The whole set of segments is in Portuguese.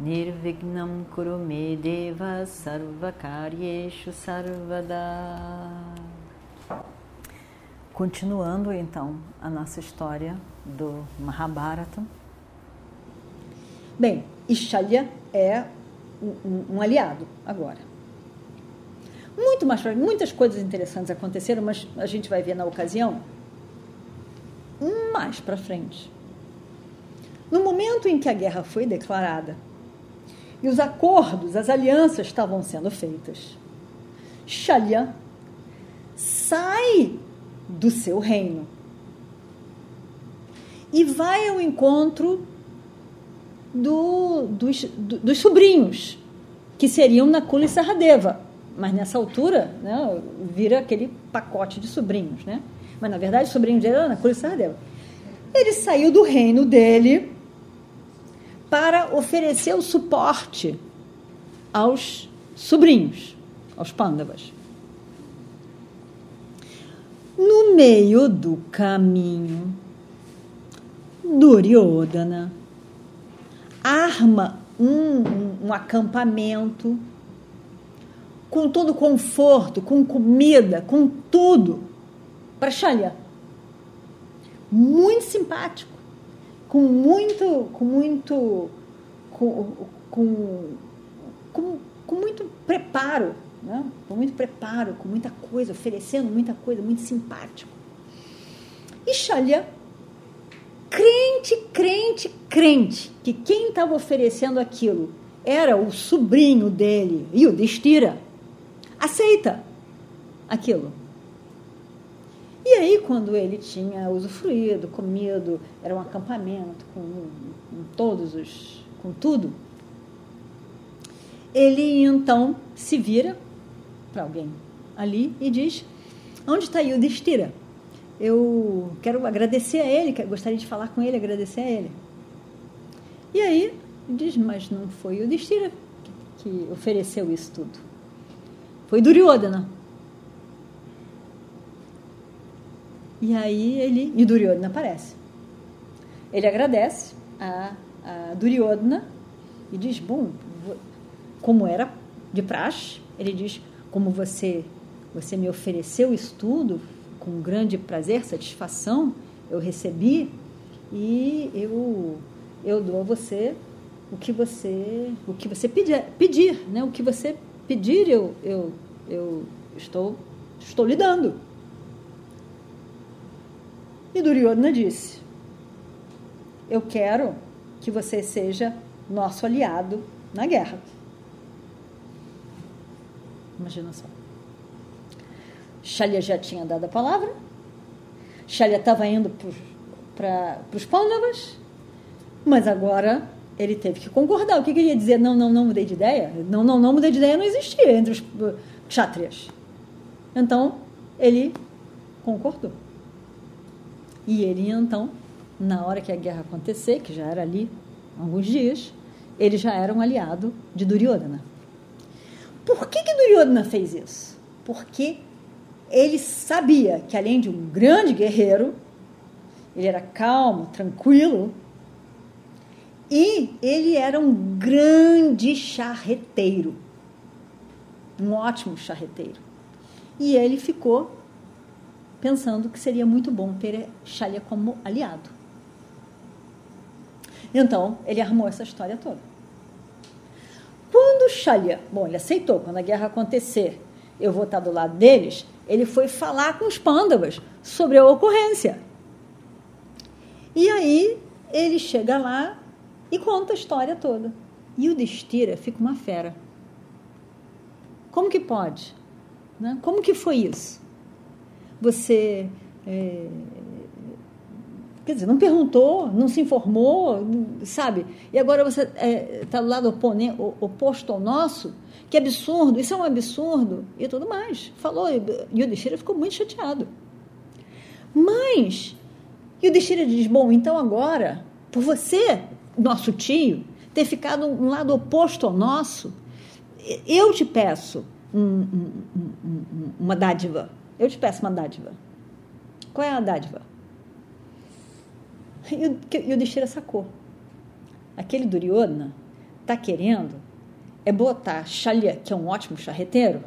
Nirvignam Kurume Deva Sarvakaryeshu Sarvada Continuando então a nossa história do Mahabharata. Bem, Ishalya é um, um aliado agora. Muito mais muitas coisas interessantes aconteceram, mas a gente vai ver na ocasião mais para frente. No momento em que a guerra foi declarada e os acordos, as alianças estavam sendo feitas, Shalya sai do seu reino e vai ao encontro do, dos, do, dos sobrinhos, que seriam Nakula e Saradeva. Mas nessa altura, né, vira aquele pacote de sobrinhos, né? Mas na verdade, sobrinho dele era Nakula e Saradeva. Ele saiu do reino dele para oferecer o suporte aos sobrinhos, aos pândavas. No meio do caminho, Duryodhana arma um, um, acampamento com todo conforto, com comida, com tudo, para Shalya. Muito simpático, com muito, com muito, com, com, com, muito preparo, né? com muito preparo, com muita coisa, oferecendo muita coisa, muito simpático. E Shalya crente, crente, crente, que quem estava oferecendo aquilo era o sobrinho dele, e o Destira, aceita aquilo. E aí, quando ele tinha usufruído, comido, era um acampamento com, com todos os. com tudo, ele então se vira para alguém ali e diz: Onde está Yudhishthira? eu quero agradecer a ele, gostaria de falar com ele, agradecer a ele. E aí diz, mas não foi que, que ofereceu isso tudo. Foi Duryodhana. E aí ele, e Duryodhana aparece. Ele agradece a, a Duryodhana e diz, bom, como era de praxe, ele diz, como você, você me ofereceu isso tudo, com grande prazer, satisfação, eu recebi e eu, eu dou a você o que você, o que você pedir, pedir né? o que você pedir, eu, eu, eu estou, estou lhe dando. E Duryodhana disse: Eu quero que você seja nosso aliado na guerra. Imagina só. Shalya já tinha dado a palavra. Shalya estava indo para os Pândavas, mas agora ele teve que concordar. O que, que ele ia dizer? Não, não, não mudei de ideia? Não, não, não mudei de ideia não existia entre os kshatriyas. Então, ele concordou. E ele, então, na hora que a guerra acontecer, que já era ali alguns dias, ele já era um aliado de Duryodhana. Por que, que Duryodhana fez isso? Porque ele sabia que além de um grande guerreiro, ele era calmo, tranquilo, e ele era um grande charreteiro, um ótimo charreteiro. E ele ficou pensando que seria muito bom ter Shalya como aliado. Então, ele armou essa história toda. Quando Shalya, bom, ele aceitou, quando a guerra acontecer, eu vou estar do lado deles, ele foi falar com os pândavas sobre a ocorrência. E aí ele chega lá e conta a história toda. E o Destira fica uma fera. Como que pode? Né? Como que foi isso? Você é, quer dizer, não perguntou, não se informou, sabe? E agora você está é, tá do lado oposto ao nosso, que absurdo, isso é um absurdo, e tudo mais. Falou, e o Destira ficou muito chateado. Mas, e o Destira diz, bom, então agora, por você, nosso tio, ter ficado um lado oposto ao nosso, eu te peço um, um, um, uma dádiva. Eu te peço uma dádiva. Qual é a dádiva? E o, Destira sacou. Aquele Duryodhana está querendo é botar Xalha, que é um ótimo charreteiro,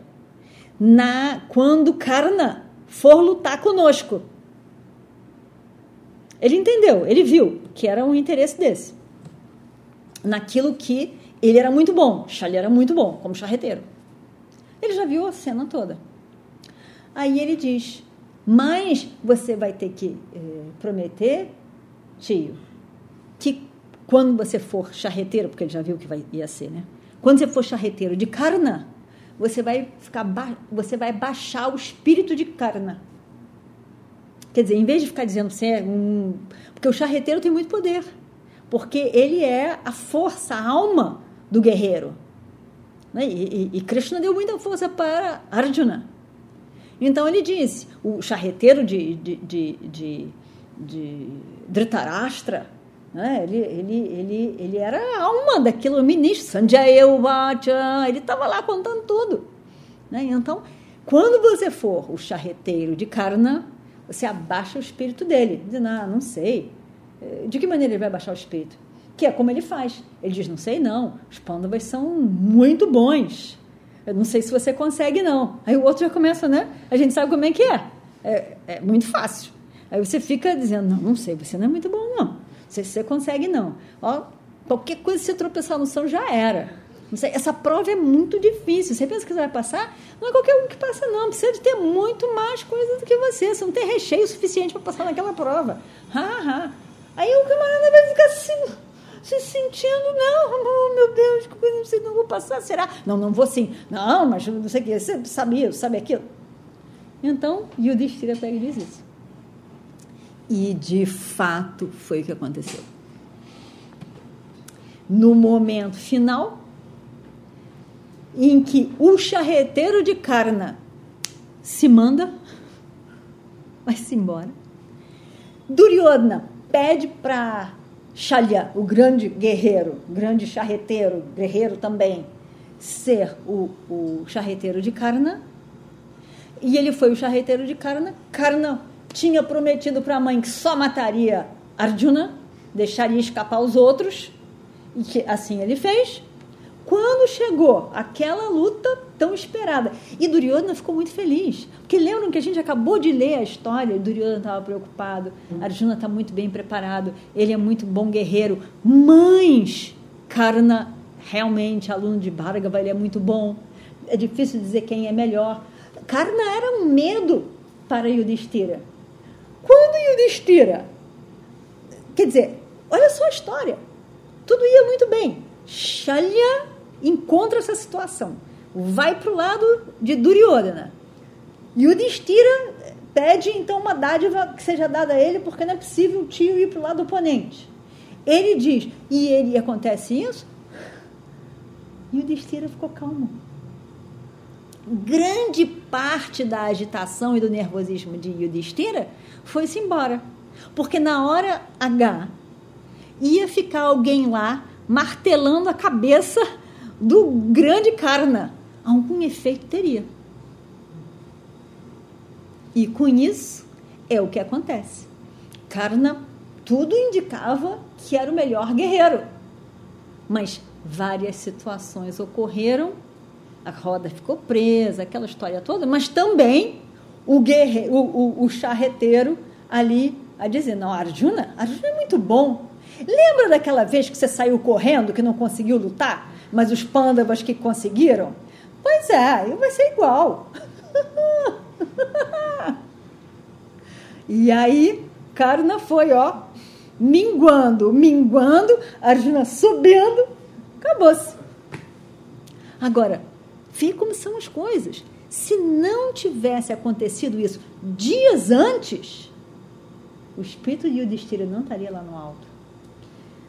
na quando Karna for lutar conosco. Ele entendeu, ele viu que era um interesse desse. Naquilo que ele era muito bom, Xalha era muito bom como charreteiro. Ele já viu a cena toda. Aí ele diz: Mas você vai ter que eh, prometer, tio, que quando você for charreteiro, porque ele já viu que vai, ia ser, né? Quando você for charreteiro de Karna, você vai ficar você vai baixar o espírito de Karna. Quer dizer, em vez de ficar dizendo você é um, porque o charreteiro tem muito poder, porque ele é a força, a alma do guerreiro. Né? E, e, e Krishna deu muita força para Arjuna. Então ele disse, o charreteiro de, de, de, de, de Dhritarashtra, né? ele, ele, ele, ele era a alma daquilo, o ministro, Sanjaya ele estava lá contando tudo. Né? Então, quando você for o charreteiro de Karna, você abaixa o espírito dele, dizendo, ah, não sei. Eh, de que maneira ele vai baixar o espírito? Que é como ele faz. Ele diz, não sei não, os pândavas são muito bons. Eu não sei se você consegue, não. Aí o outro já começa, né? A gente sabe como é que é. É, é muito fácil. Aí você fica dizendo, não, não sei, você não é muito bom, não. Não sei se você consegue, não. Ó, qualquer coisa, se tropeçar no chão, já era. Sei, essa prova é muito difícil. Você pensa que você vai passar? Não é qualquer um que passa, não. Precisa de ter muito mais coisa do que você. Você não tem recheio suficiente para passar naquela prova. Ha, ha. Aí o camarada vai ficar assim se sentindo, não, meu Deus, que coisa, não vou passar, será? Não, não vou sim. Não, mas não sei o que, você sabia, sabe aquilo. Então, Yudhishthira pega e diz isso. E, de fato, foi o que aconteceu. No momento final, em que o charreteiro de Karna se manda, vai-se embora, Duryodhana pede para Xalha, o grande guerreiro, grande charreteiro, guerreiro também, ser o, o charreteiro de Karna. E ele foi o charreteiro de Karna. Karna tinha prometido para a mãe que só mataria Arjuna, deixaria escapar os outros, e que assim ele fez. Quando chegou aquela luta tão esperada, e Duryodhana ficou muito feliz, porque lembram que a gente acabou de ler a história, Duryodhana estava preocupado, Arjuna está muito bem preparado, ele é muito bom guerreiro, mas Karna realmente, aluno de Bhargava, ele é muito bom, é difícil dizer quem é melhor. Karna era um medo para Yudhishthira. Quando Yudhishthira, quer dizer, olha só a história, tudo ia muito bem. Shalya encontra essa situação, vai para o lado de Duryodhana. E o Destira pede então uma dádiva que seja dada a ele, porque não é possível o tio ir para o lado oponente. Ele diz, e ele acontece isso, e o Destira ficou calmo. Grande parte da agitação e do nervosismo de Yudhishthira foi-se embora. Porque na hora H ia ficar alguém lá martelando a cabeça do grande Karna, algum efeito teria. E com isso é o que acontece. Karna, tudo indicava que era o melhor guerreiro. Mas várias situações ocorreram, a roda ficou presa, aquela história toda, mas também o, guerreiro, o, o, o charreteiro ali a dizer: não, Arjuna, Arjuna é muito bom. Lembra daquela vez que você saiu correndo, que não conseguiu lutar? mas os pândavas que conseguiram? Pois é, vai ser igual. e aí, Karna foi, ó, minguando, minguando, Arjuna subindo, acabou-se. Agora, vê como são as coisas. Se não tivesse acontecido isso dias antes, o espírito de Yudhishthira não estaria lá no alto.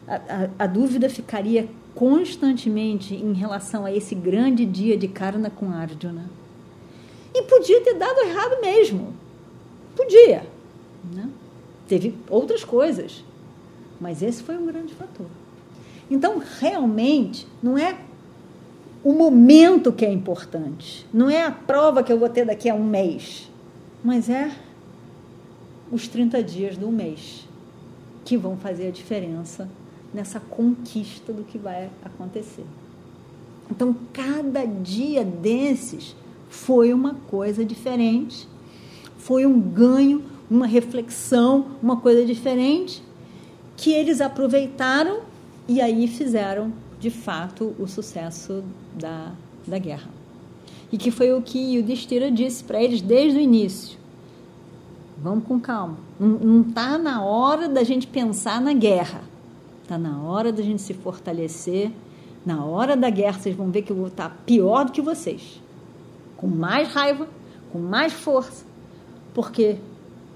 A, a, a, dúvida ficaria constantemente em relação a esse grande dia de Karna com Arjuna. E podia ter dado errado mesmo. Podia. Né? Teve outras coisas. Mas esse foi um grande fator. Então, realmente, não é o momento que é importante, não é a prova que eu vou ter daqui a um mês, mas é os 30 dias do mês que vão fazer a diferença nessa conquista do que vai acontecer. Então, cada dia desses foi uma coisa diferente, foi um ganho, uma reflexão, uma coisa diferente que eles aproveitaram e aí fizeram de fato o sucesso da, da guerra. E que foi o que Yudhishthira disse para eles desde o início. Vamos com calma. Não está na hora da gente pensar na guerra. Está na hora da gente se fortalecer. Na hora da guerra, vocês vão ver que eu vou estar pior do que vocês. Com mais raiva, com mais força. Porque,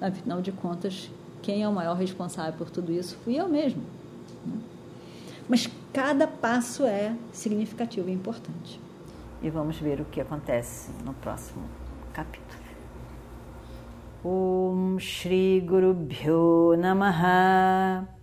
afinal de contas, quem é o maior responsável por tudo isso fui eu mesmo. Mas cada passo é significativo e importante. E vamos ver o que acontece no próximo capítulo. Om Shri Guru Bhyo Namaha